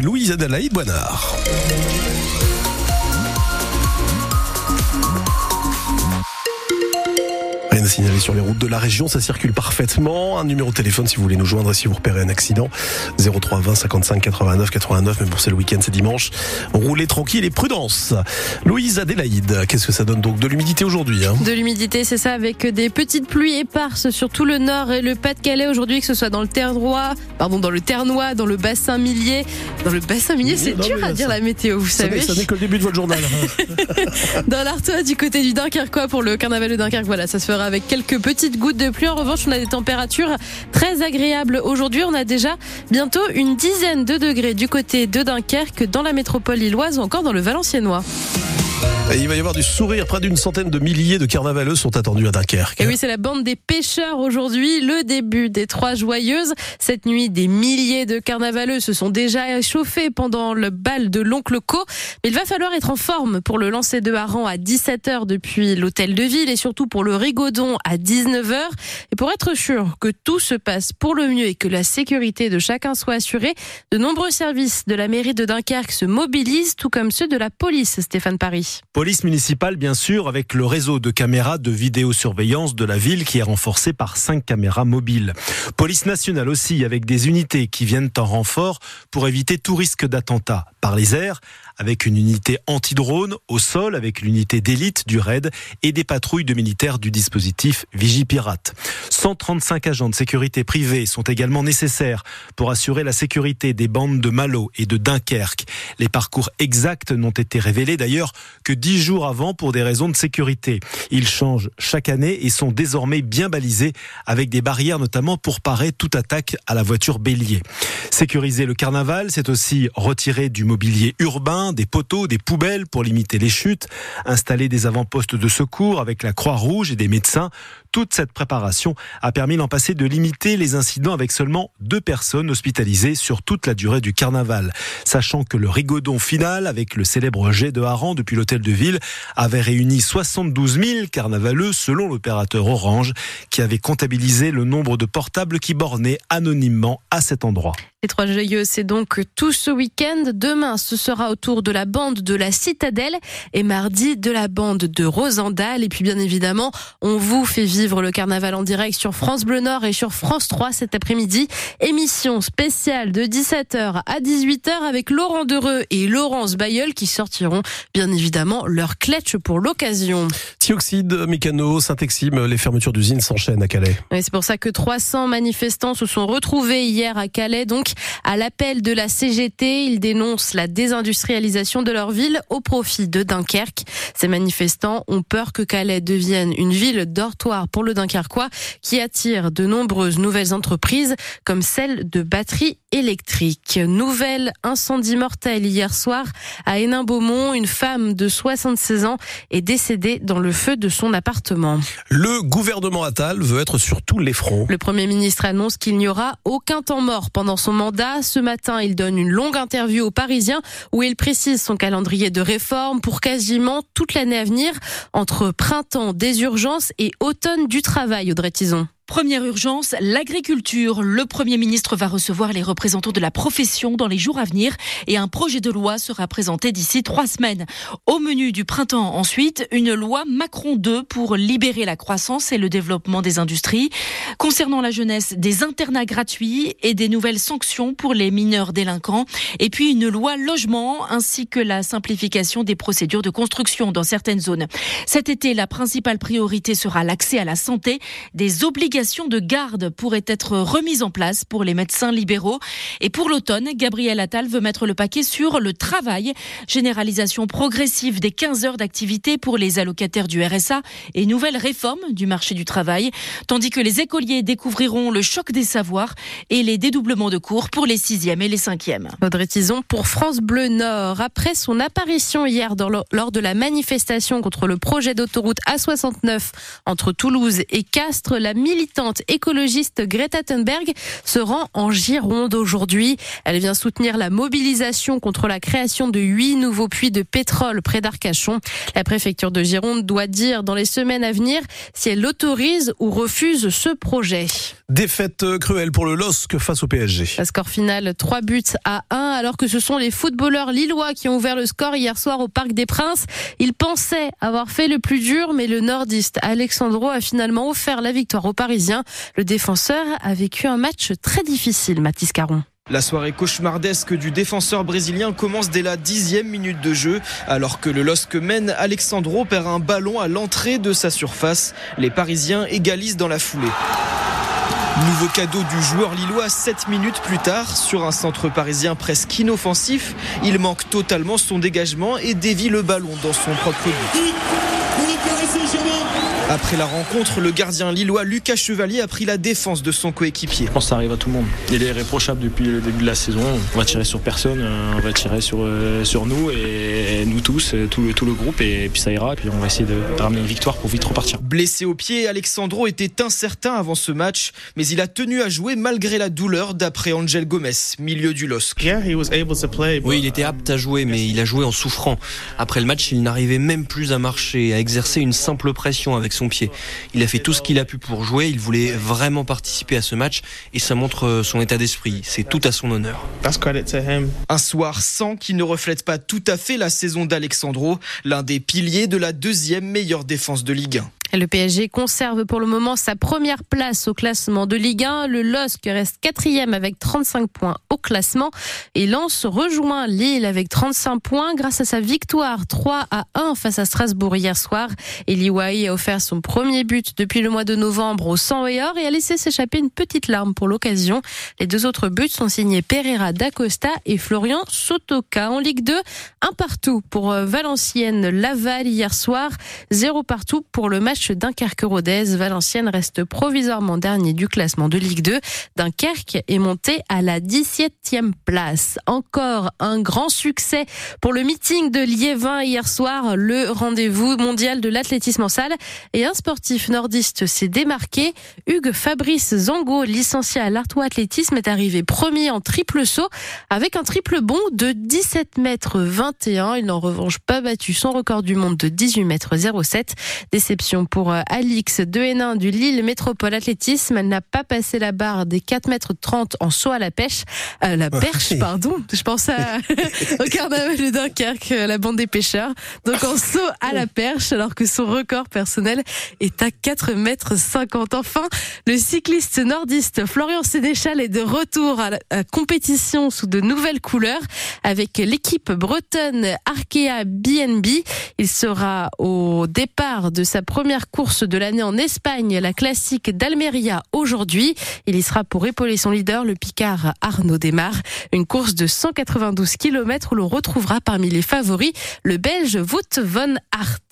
Louise Adelaide Boinard. Signaler sur les routes de la région, ça circule parfaitement. Un numéro de téléphone si vous voulez nous joindre si vous repérez un accident. 03 20 55 89 89, mais pour c'est le week-end, c'est dimanche. Roulez tranquille et prudence. Louise Adélaïde, qu'est-ce que ça donne donc De l'humidité aujourd'hui hein? De l'humidité, c'est ça, avec des petites pluies éparses sur tout le nord et le Pas-de-Calais aujourd'hui, que ce soit dans le Ternois, pardon, dans le Ternois, dans le bassin millier. Dans le bassin millier, c'est dur à dire ça- la météo, vous Ça savez. ça n'est que le début de votre journal. Dans l'Artois, du côté du Dunkerquois, pour le carnaval de Dunkerque, voilà, ça se fera avec quelques petites gouttes de pluie. En revanche, on a des températures très agréables. Aujourd'hui, on a déjà bientôt une dizaine de degrés du côté de Dunkerque, dans la métropole lilloise ou encore dans le Valenciennois. Il va y avoir du sourire. Près d'une centaine de milliers de carnavaleux sont attendus à Dunkerque. Et oui, c'est la bande des pêcheurs aujourd'hui, le début des Trois Joyeuses. Cette nuit, des milliers de carnavaleux se sont déjà échauffés pendant le bal de l'oncle Co. Mais il va falloir être en forme pour le lancer de hareng à 17h depuis l'hôtel de ville et surtout pour le rigodon à 19h. Et pour être sûr que tout se passe pour le mieux et que la sécurité de chacun soit assurée, de nombreux services de la mairie de Dunkerque se mobilisent, tout comme ceux de la police, Stéphane Paris. Police municipale, bien sûr, avec le réseau de caméras de vidéosurveillance de la ville qui est renforcé par cinq caméras mobiles. Police nationale aussi, avec des unités qui viennent en renfort pour éviter tout risque d'attentat. Par les airs, avec une unité anti-drone, au sol, avec l'unité d'élite du RAID et des patrouilles de militaires du dispositif Vigipirate. 135 agents de sécurité privés sont également nécessaires pour assurer la sécurité des bandes de Malo et de Dunkerque. Les parcours exacts n'ont été révélés d'ailleurs que dix jours avant pour des raisons de sécurité. Ils changent chaque année et sont désormais bien balisés avec des barrières notamment pour parer toute attaque à la voiture bélier. Sécuriser le carnaval, c'est aussi retirer du mobilier urbain, des poteaux, des poubelles pour limiter les chutes, installer des avant-postes de secours avec la Croix-Rouge et des médecins. Toute cette préparation a permis l'an passé de limiter les incidents avec seulement deux personnes hospitalisées sur toute la durée du carnaval. Sachant que le rigodon final avec le célèbre jet de hareng depuis l'hôtel de ville avait réuni 72 000 carnavaleux selon l'opérateur Orange qui avait comptabilisé le nombre de portables qui bornaient anonymement à cet endroit. Les Trois c'est donc tout ce week-end. Demain, ce sera au tour de la bande de la Citadelle et mardi de la bande de Rosendal. Et puis, bien évidemment, on vous fait vivre le carnaval en direct sur France Bleu Nord et sur France 3 cet après-midi. Émission spéciale de 17h à 18h avec Laurent Dereux et Laurence Bayeul qui sortiront, bien évidemment, leur cletch pour l'occasion. Thioxide, Mécano, Saint-Exime, les fermetures d'usines s'enchaînent à Calais. Oui, c'est pour ça que 300 manifestants se sont retrouvés hier à Calais, donc à l'appel de la CGT. Ils dénoncent la désindustrialisation de leur ville au profit de Dunkerque. Ces manifestants ont peur que Calais devienne une ville dortoir pour le Dunkerquois qui attire de nombreuses nouvelles entreprises comme celle de batteries électriques. Nouvelle incendie mortel hier soir à Hénin-Beaumont. Une femme de 76 ans est décédée dans le feu de son appartement. Le gouvernement Attal veut être sur tous les fronts. Le Premier ministre annonce qu'il n'y aura aucun temps mort pendant son mandat. Ce matin, il donne une longue interview aux Parisiens où il précise son calendrier de réforme pour quasiment toute l'année à venir, entre printemps des urgences et automne du travail, Audrey Tison. Première urgence, l'agriculture. Le Premier ministre va recevoir les représentants de la profession dans les jours à venir et un projet de loi sera présenté d'ici trois semaines. Au menu du printemps ensuite, une loi Macron 2 pour libérer la croissance et le développement des industries. Concernant la jeunesse, des internats gratuits et des nouvelles sanctions pour les mineurs délinquants. Et puis une loi logement ainsi que la simplification des procédures de construction dans certaines zones. Cet été, la principale priorité sera l'accès à la santé. Des obligations de garde pourraient être remises en place pour les médecins libéraux. Et pour l'automne, Gabriel Attal veut mettre le paquet sur le travail. Généralisation progressive des 15 heures d'activité pour les allocataires du RSA et nouvelle réforme du marché du travail. Tandis que les écoliers découvriront le choc des savoirs et les dédoublements de cours pour les 6e et les 5e. Audrey Tison pour France Bleu Nord. Après son apparition hier dans le- lors de la manifestation contre le projet d'autoroute A69 entre Toulouse et Castres, la militante militante écologiste Greta Thunberg se rend en Gironde aujourd'hui. Elle vient soutenir la mobilisation contre la création de huit nouveaux puits de pétrole près d'Arcachon. La préfecture de Gironde doit dire dans les semaines à venir si elle autorise ou refuse ce projet. Défaite cruelle pour le LOSC face au PSG. La score final 3 buts à 1 alors que ce sont les footballeurs lillois qui ont ouvert le score hier soir au Parc des Princes. Ils pensaient avoir fait le plus dur mais le nordiste Alexandro a finalement offert la victoire aux Parisiens. Le défenseur a vécu un match très difficile, Mathis Caron. La soirée cauchemardesque du défenseur brésilien commence dès la dixième minute de jeu. Alors que le LOSC mène, Alexandro perd un ballon à l'entrée de sa surface. Les Parisiens égalisent dans la foulée. Nouveau cadeau du joueur lillois 7 minutes plus tard sur un centre parisien presque inoffensif. Il manque totalement son dégagement et dévie le ballon dans son propre but. Après la rencontre, le gardien lillois Lucas Chevalier a pris la défense de son coéquipier. Je pense que ça arrive à tout le monde. Il est irréprochable depuis le début de la saison. On va tirer sur personne, euh, on va tirer sur, euh, sur nous et nous tous, euh, tout le, tout le groupe, et puis ça ira. Et puis on va essayer de ramener une victoire pour vite repartir. Blessé au pied, Alexandro était incertain avant ce match, mais il a tenu à jouer malgré la douleur, d'après Angel Gomez, milieu du LOSC. Oui, il était apte à jouer, mais il a joué en souffrant. Après le match, il n'arrivait même plus à marcher, à exercer une simple pression avec son pied. Il a fait tout ce qu'il a pu pour jouer. Il voulait vraiment participer à ce match et ça montre son état d'esprit. C'est tout à son honneur. Un soir sans qui ne reflète pas tout à fait la saison d'Alexandro, l'un des piliers de la deuxième meilleure défense de Ligue 1. Le PSG conserve pour le moment sa première place au classement de Ligue 1. Le LOSC reste quatrième avec 35 points au classement et Lens rejoint Lille avec 35 points grâce à sa victoire 3 à 1 face à Strasbourg hier soir. Eli a offert son premier but depuis le mois de novembre au sang et or et a laissé s'échapper une petite larme pour l'occasion. Les deux autres buts sont signés Pereira d'Acosta et Florian Sotoka. En Ligue 2, un partout pour Valenciennes Laval hier soir, zéro partout pour le match Dunkerque-Rodez. Valenciennes reste provisoirement dernier du classement de Ligue 2. Dunkerque est monté à la 17e place. Encore un grand succès pour le meeting de Liévin hier soir, le rendez-vous mondial de l'athlétisme en salle. Et un sportif nordiste s'est démarqué. Hugues Fabrice Zango, licencié à l'Artois Athlétisme, est arrivé premier en triple saut avec un triple bond de 17 mètres 21. Il n'a en revanche pas battu son record du monde de 18 mètres 07. Déception pour euh, Alix de Hénin du Lille Métropole Athlétisme. Elle n'a pas passé la barre des 4 mètres 30 en saut à la pêche. Euh, la perche, pardon. Je pense à, au carnaval de Dunkerque, euh, la bande des pêcheurs. Donc en saut à la perche, alors que son record personnel est à 4 mètres 50. Enfin, le cycliste nordiste Florian Sénéchal est de retour à la compétition sous de nouvelles couleurs avec l'équipe bretonne Arkea BNB. Il sera au départ de sa course de l'année en Espagne, la classique d'Almeria aujourd'hui. Il y sera pour épauler son leader, le Picard Arnaud Desmar. Une course de 192 km où l'on retrouvera parmi les favoris le Belge Wout van Aert.